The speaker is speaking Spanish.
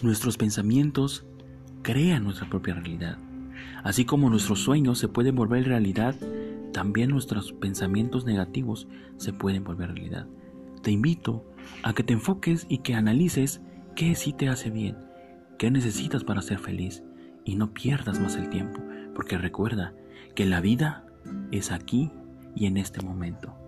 Nuestros pensamientos crean nuestra propia realidad. Así como nuestros sueños se pueden volver realidad, también nuestros pensamientos negativos se pueden volver realidad. Te invito a que te enfoques y que analices qué sí te hace bien, qué necesitas para ser feliz y no pierdas más el tiempo, porque recuerda que la vida es aquí y en este momento.